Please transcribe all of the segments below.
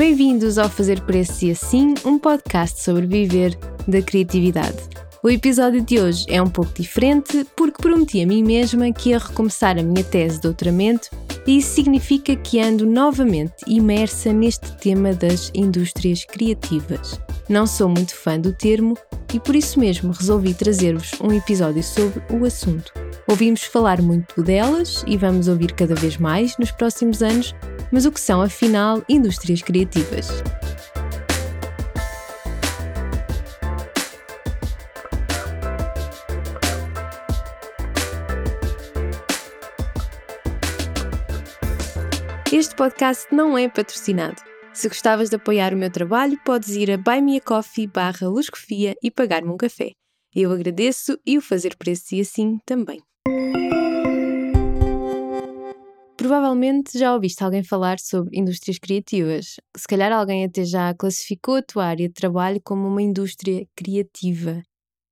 Bem-vindos ao Fazer Preço e Assim, um podcast sobre viver da criatividade. O episódio de hoje é um pouco diferente porque prometi a mim mesma que ia recomeçar a minha tese de doutoramento e isso significa que ando novamente imersa neste tema das indústrias criativas. Não sou muito fã do termo e por isso mesmo resolvi trazer-vos um episódio sobre o assunto. Ouvimos falar muito delas e vamos ouvir cada vez mais nos próximos anos, mas o que são afinal indústrias criativas? Este podcast não é patrocinado. Se gostavas de apoiar o meu trabalho, podes ir a buymeacoffee barra e pagar-me um café. Eu agradeço e o fazer preço e assim também. Provavelmente já ouviste alguém falar sobre indústrias criativas. Se calhar alguém até já classificou a tua área de trabalho como uma indústria criativa.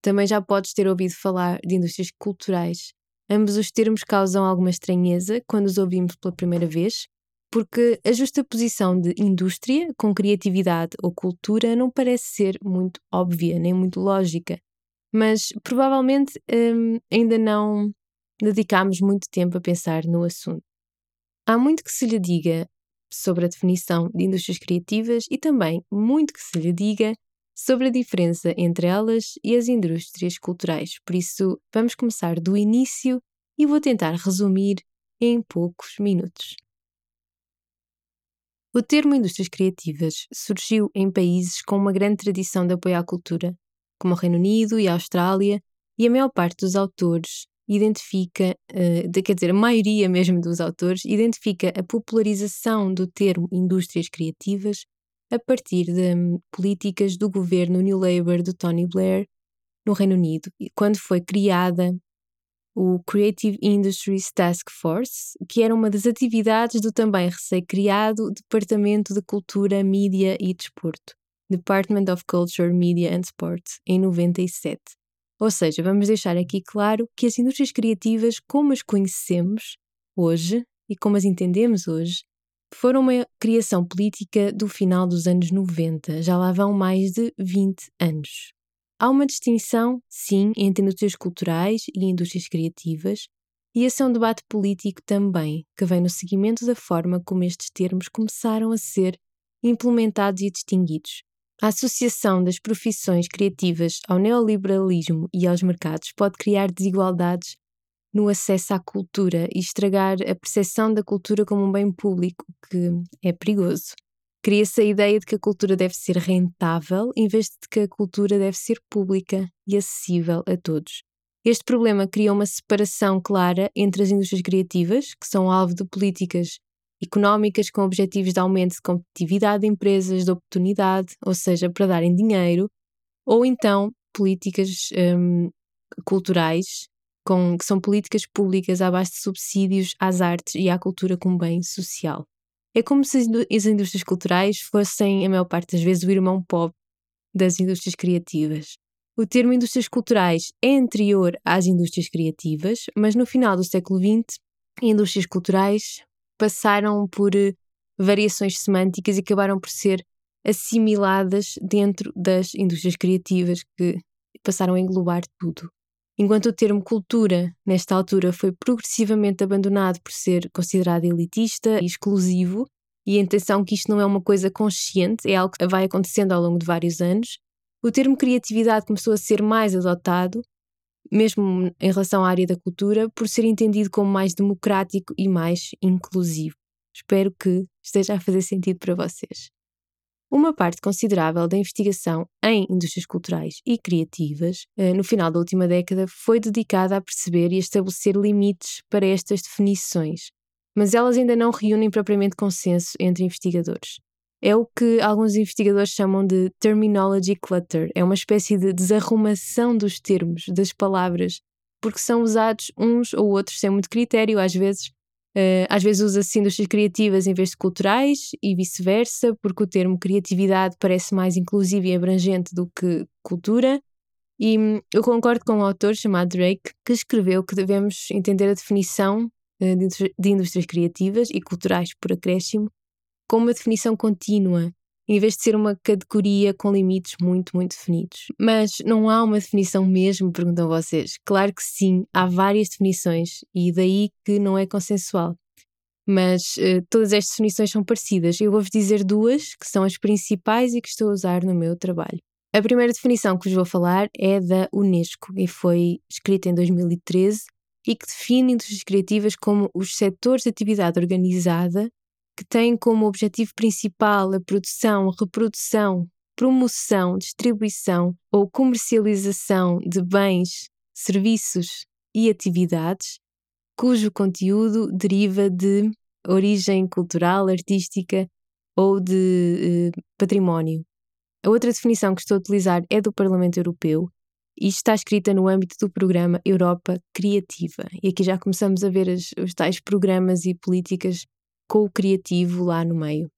Também já podes ter ouvido falar de indústrias culturais. Ambos os termos causam alguma estranheza quando os ouvimos pela primeira vez, porque a justaposição de indústria com criatividade ou cultura não parece ser muito óbvia nem muito lógica, mas provavelmente hum, ainda não dedicámos muito tempo a pensar no assunto. Há muito que se lhe diga sobre a definição de indústrias criativas e também muito que se lhe diga sobre a diferença entre elas e as indústrias culturais. Por isso, vamos começar do início e vou tentar resumir em poucos minutos. O termo indústrias criativas surgiu em países com uma grande tradição de apoio à cultura, como o Reino Unido e a Austrália, e a maior parte dos autores identifica, uh, quer dizer, a maioria mesmo dos autores, identifica a popularização do termo indústrias criativas a partir de um, políticas do governo New Labour de Tony Blair no Reino Unido, quando foi criada o Creative Industries Task Force, que era uma das atividades do também recém-criado Departamento de Cultura, Mídia e Desporto, Department of Culture, Media and Sport, em 97. Ou seja, vamos deixar aqui claro que as indústrias criativas, como as conhecemos hoje e como as entendemos hoje, foram uma criação política do final dos anos 90, já lá vão mais de 20 anos. Há uma distinção, sim, entre indústrias culturais e indústrias criativas, e esse é um debate político também, que vem no seguimento da forma como estes termos começaram a ser implementados e distinguidos. A associação das profissões criativas ao neoliberalismo e aos mercados pode criar desigualdades no acesso à cultura e estragar a percepção da cultura como um bem público, que é perigoso. Cria-se a ideia de que a cultura deve ser rentável, em vez de que a cultura deve ser pública e acessível a todos. Este problema cria uma separação clara entre as indústrias criativas, que são alvo de políticas económicas com objetivos de aumento de competitividade de empresas, de oportunidade, ou seja, para darem dinheiro, ou então políticas hum, culturais, com, que são políticas públicas à base de subsídios às artes e à cultura como bem social. É como se as indústrias culturais fossem, a maior parte das vezes, o irmão pobre das indústrias criativas. O termo indústrias culturais é anterior às indústrias criativas, mas no final do século XX, indústrias culturais passaram por eh, variações semânticas e acabaram por ser assimiladas dentro das indústrias criativas que passaram a englobar tudo. Enquanto o termo cultura, nesta altura, foi progressivamente abandonado por ser considerado elitista e exclusivo, e a intenção que isto não é uma coisa consciente, é algo que vai acontecendo ao longo de vários anos, o termo criatividade começou a ser mais adotado, mesmo em relação à área da cultura, por ser entendido como mais democrático e mais inclusivo. Espero que esteja a fazer sentido para vocês. Uma parte considerável da investigação em indústrias culturais e criativas, eh, no final da última década, foi dedicada a perceber e a estabelecer limites para estas definições, mas elas ainda não reúnem propriamente consenso entre investigadores. É o que alguns investigadores chamam de terminology clutter, é uma espécie de desarrumação dos termos, das palavras, porque são usados uns ou outros sem muito critério, às vezes Uh, às vezes usa-se indústrias criativas em vez de culturais e vice-versa, porque o termo criatividade parece mais inclusivo e abrangente do que cultura. E hum, eu concordo com um autor chamado Drake que escreveu que devemos entender a definição uh, de indústrias criativas e culturais por acréscimo como uma definição contínua em vez de ser uma categoria com limites muito, muito definidos. Mas não há uma definição mesmo, perguntam vocês. Claro que sim, há várias definições e daí que não é consensual. Mas uh, todas estas definições são parecidas. Eu vou-vos dizer duas que são as principais e que estou a usar no meu trabalho. A primeira definição que vos vou falar é da Unesco e foi escrita em 2013 e que define indústrias criativas como os setores de atividade organizada que têm como objetivo principal a produção, reprodução, promoção, distribuição ou comercialização de bens, serviços e atividades cujo conteúdo deriva de origem cultural, artística ou de eh, património. A outra definição que estou a utilizar é do Parlamento Europeu e está escrita no âmbito do programa Europa Criativa. E aqui já começamos a ver as, os tais programas e políticas com o criativo lá no meio.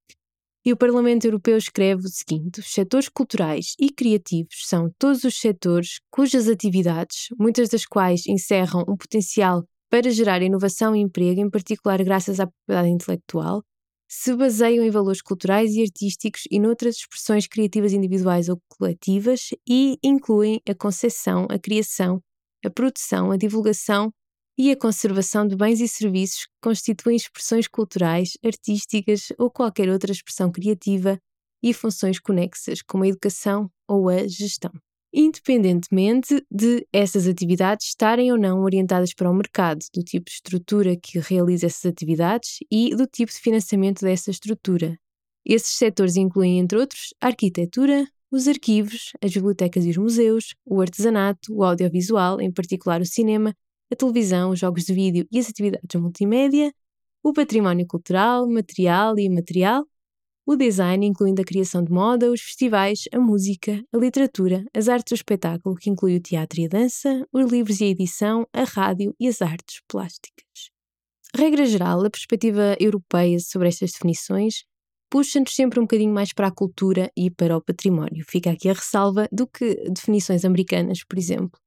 E o Parlamento Europeu escreve o seguinte: os setores culturais e criativos são todos os setores cujas atividades, muitas das quais encerram um potencial para gerar inovação e emprego, em particular graças à propriedade intelectual, se baseiam em valores culturais e artísticos e noutras expressões criativas individuais ou coletivas e incluem a concepção, a criação, a produção, a divulgação e a conservação de bens e serviços que constituem expressões culturais, artísticas ou qualquer outra expressão criativa e funções conexas, como a educação ou a gestão. Independentemente de essas atividades estarem ou não orientadas para o mercado, do tipo de estrutura que realiza essas atividades e do tipo de financiamento dessa estrutura. Esses setores incluem, entre outros, a arquitetura, os arquivos, as bibliotecas e os museus, o artesanato, o audiovisual, em particular o cinema, a televisão, os jogos de vídeo e as atividades multimédia, o património cultural, material e imaterial, o design, incluindo a criação de moda, os festivais, a música, a literatura, as artes do espetáculo, que inclui o teatro e a dança, os livros e a edição, a rádio e as artes plásticas. Regra geral, a perspectiva europeia sobre estas definições puxa-nos sempre um bocadinho mais para a cultura e para o património. Fica aqui a ressalva do que definições americanas, por exemplo.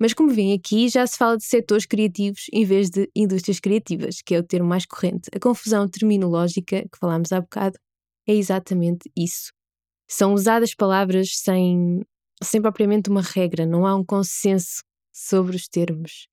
Mas como vem aqui, já se fala de setores criativos em vez de indústrias criativas, que é o termo mais corrente. A confusão terminológica que falámos há bocado é exatamente isso. São usadas palavras sem, sem propriamente uma regra, não há um consenso sobre os termos.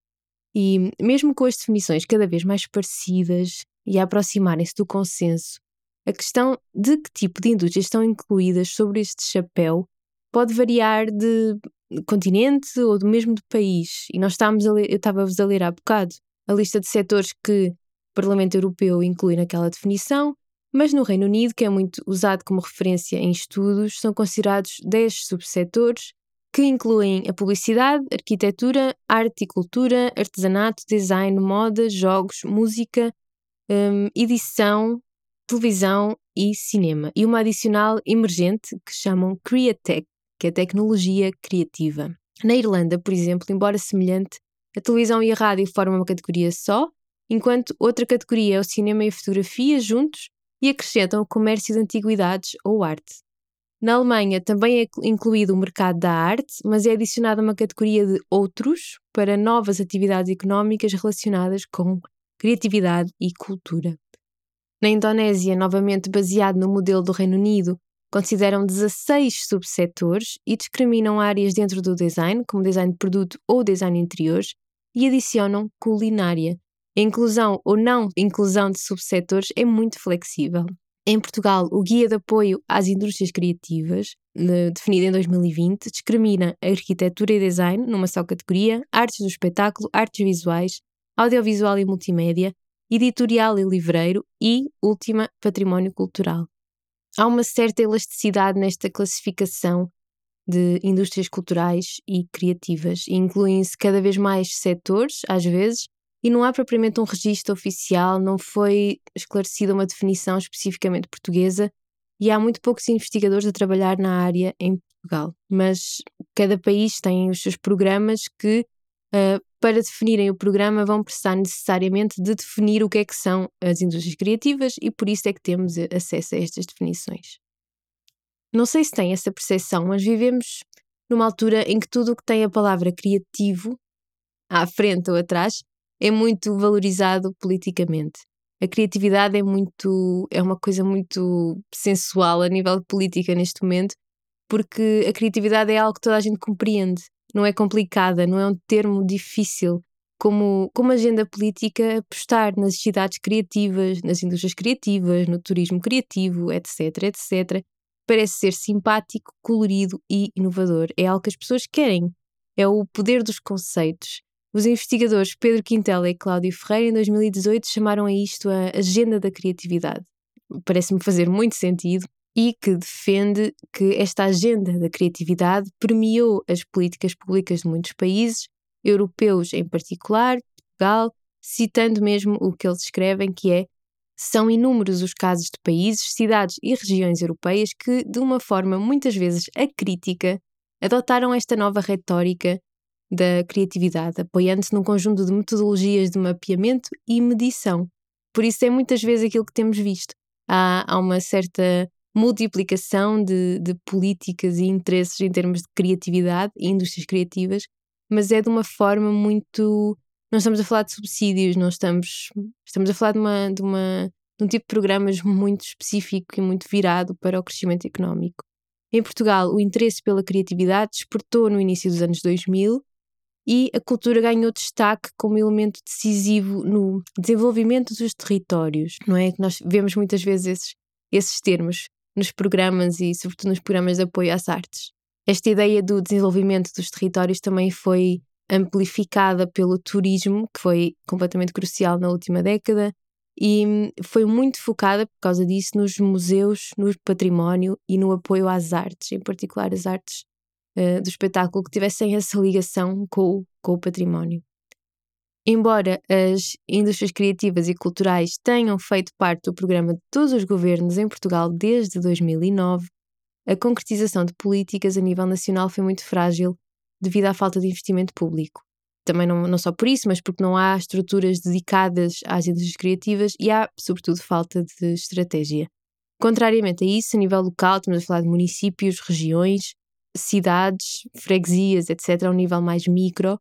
E mesmo com as definições cada vez mais parecidas e a aproximarem-se do consenso, a questão de que tipo de indústrias estão incluídas sobre este chapéu pode variar de continente ou do mesmo do país. E nós estávamos a ler, eu estava-vos a ler há bocado a lista de setores que o Parlamento Europeu inclui naquela definição, mas no Reino Unido, que é muito usado como referência em estudos, são considerados 10 subsetores que incluem a publicidade, arquitetura, arte e cultura, artesanato, design, moda, jogos, música, um, edição, televisão e cinema. E uma adicional emergente que chamam Createch, que é tecnologia criativa. Na Irlanda, por exemplo, embora semelhante, a televisão e a rádio formam uma categoria só, enquanto outra categoria é o cinema e a fotografia juntos e acrescentam o comércio de antiguidades ou arte. Na Alemanha também é incluído o mercado da arte, mas é adicionada uma categoria de outros para novas atividades económicas relacionadas com criatividade e cultura. Na Indonésia, novamente baseado no modelo do Reino Unido, Consideram 16 subsetores e discriminam áreas dentro do design, como design de produto ou design de interiores, e adicionam culinária. A inclusão ou não inclusão de subsetores é muito flexível. Em Portugal, o Guia de Apoio às Indústrias Criativas, definido em 2020, discrimina arquitetura e design numa só categoria, artes do espetáculo, artes visuais, audiovisual e multimédia, editorial e livreiro e, última, património cultural há uma certa elasticidade nesta classificação de indústrias culturais e criativas. Incluem-se cada vez mais setores, às vezes, e não há propriamente um registro oficial, não foi esclarecida uma definição especificamente portuguesa e há muito poucos investigadores a trabalhar na área em Portugal. Mas cada país tem os seus programas que uh, para definirem o programa, vão precisar necessariamente de definir o que é que são as indústrias criativas e por isso é que temos acesso a estas definições. Não sei se têm essa percepção, mas vivemos numa altura em que tudo o que tem a palavra criativo, à frente ou atrás, é muito valorizado politicamente. a criatividade é muito é uma coisa muito sensual a nível de política neste momento, porque a criatividade é algo que toda a gente compreende, não é complicada, não é um termo difícil. Como, como agenda política, apostar nas cidades criativas, nas indústrias criativas, no turismo criativo, etc, etc, parece ser simpático, colorido e inovador. É algo que as pessoas querem. É o poder dos conceitos. Os investigadores Pedro Quintela e Cláudio Ferreira, em 2018, chamaram a isto a Agenda da Criatividade. Parece-me fazer muito sentido e que defende que esta agenda da criatividade permeou as políticas públicas de muitos países, europeus em particular, Portugal, citando mesmo o que eles escrevem, que é são inúmeros os casos de países, cidades e regiões europeias que, de uma forma muitas vezes acrítica, adotaram esta nova retórica da criatividade, apoiando-se num conjunto de metodologias de mapeamento e medição. Por isso é muitas vezes aquilo que temos visto. Há, há uma certa multiplicação de, de políticas e interesses em termos de criatividade e indústrias criativas, mas é de uma forma muito. Não estamos a falar de subsídios, não estamos. Estamos a falar de, uma, de, uma, de um tipo de programas muito específico e muito virado para o crescimento económico. Em Portugal, o interesse pela criatividade despertou no início dos anos 2000 e a cultura ganhou destaque como elemento decisivo no desenvolvimento dos territórios, não é? Nós vemos muitas vezes esses, esses termos nos programas e, sobretudo, nos programas de apoio às artes. Esta ideia do desenvolvimento dos territórios também foi amplificada pelo turismo, que foi completamente crucial na última década, e foi muito focada, por causa disso, nos museus, no património e no apoio às artes, em particular as artes uh, do espetáculo que tivessem essa ligação com, com o património. Embora as indústrias criativas e culturais tenham feito parte do programa de todos os governos em Portugal desde 2009, a concretização de políticas a nível nacional foi muito frágil devido à falta de investimento público. Também não, não só por isso, mas porque não há estruturas dedicadas às indústrias criativas e há, sobretudo, falta de estratégia. Contrariamente a isso, a nível local, estamos a falar de municípios, regiões, cidades, freguesias, etc., a um nível mais micro,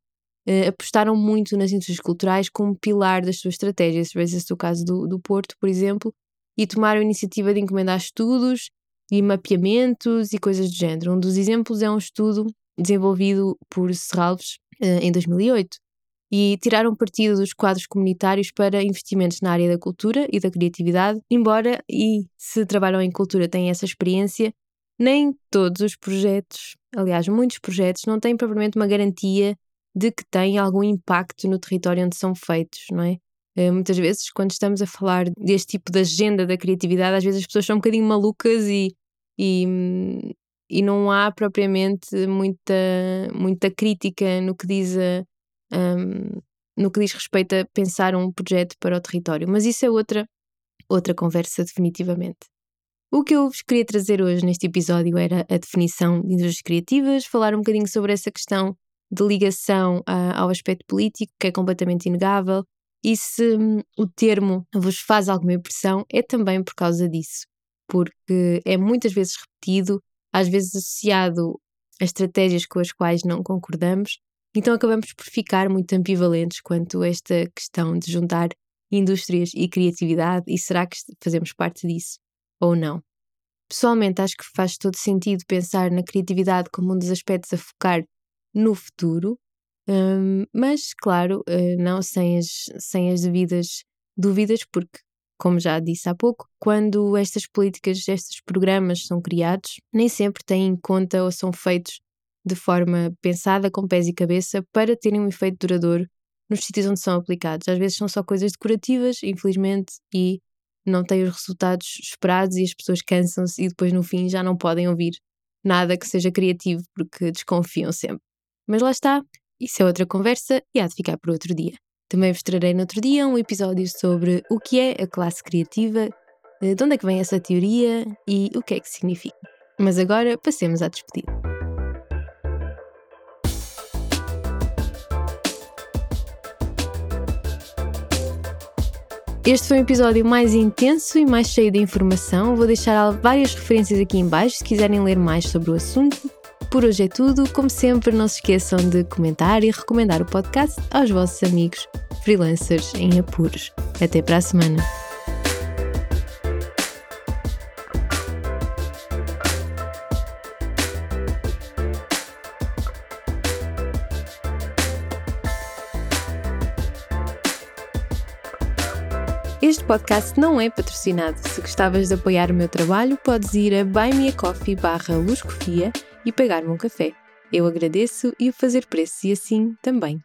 uh, apostaram muito nas indústrias culturais como pilar das suas estratégias. Veja esse o caso do, do Porto, por exemplo, e tomaram a iniciativa de encomendar estudos e mapeamentos e coisas do género. Um dos exemplos é um estudo desenvolvido por Serralves uh, em 2008 e tiraram partido dos quadros comunitários para investimentos na área da cultura e da criatividade, embora e se trabalham em cultura têm essa experiência, nem todos os projetos, aliás, muitos projetos não têm propriamente uma garantia de que têm algum impacto no território onde são feitos, não é? Uh, muitas vezes, quando estamos a falar deste tipo de agenda da criatividade, às vezes as pessoas são um bocadinho malucas e, e, e não há propriamente muita, muita crítica no que diz a, um, no que diz respeito a pensar um projeto para o território. Mas isso é outra, outra conversa, definitivamente. O que eu vos queria trazer hoje neste episódio era a definição de indústrias criativas, falar um bocadinho sobre essa questão de ligação uh, ao aspecto político, que é completamente inegável, e se um, o termo vos faz alguma impressão, é também por causa disso, porque é muitas vezes repetido, às vezes associado a estratégias com as quais não concordamos, então acabamos por ficar muito ambivalentes quanto a esta questão de juntar indústrias e criatividade, e será que fazemos parte disso ou não? Pessoalmente, acho que faz todo sentido pensar na criatividade como um dos aspectos a focar no futuro, um, mas, claro, uh, não sem as, sem as devidas dúvidas, porque, como já disse há pouco, quando estas políticas, estes programas são criados, nem sempre têm em conta ou são feitos de forma pensada, com pés e cabeça, para terem um efeito duradouro nos sítios onde são aplicados. Às vezes são só coisas decorativas, infelizmente, e não têm os resultados esperados e as pessoas cansam-se e depois no fim já não podem ouvir nada que seja criativo porque desconfiam sempre. Mas lá está, isso é outra conversa e há de ficar para outro dia. Também vos trarei no outro dia um episódio sobre o que é a classe criativa, eh, de onde é que vem essa teoria e o que é que significa. Mas agora passemos à despedida. Este foi um episódio mais intenso e mais cheio de informação. Vou deixar várias referências aqui em baixo se quiserem ler mais sobre o assunto. Por hoje é tudo. Como sempre, não se esqueçam de comentar e recomendar o podcast aos vossos amigos freelancers em apuros. Até para a semana! Este podcast não é patrocinado. Se gostavas de apoiar o meu trabalho, podes ir a buymeacoffee barra e pagar-me um café. Eu agradeço e o fazer preço e assim também.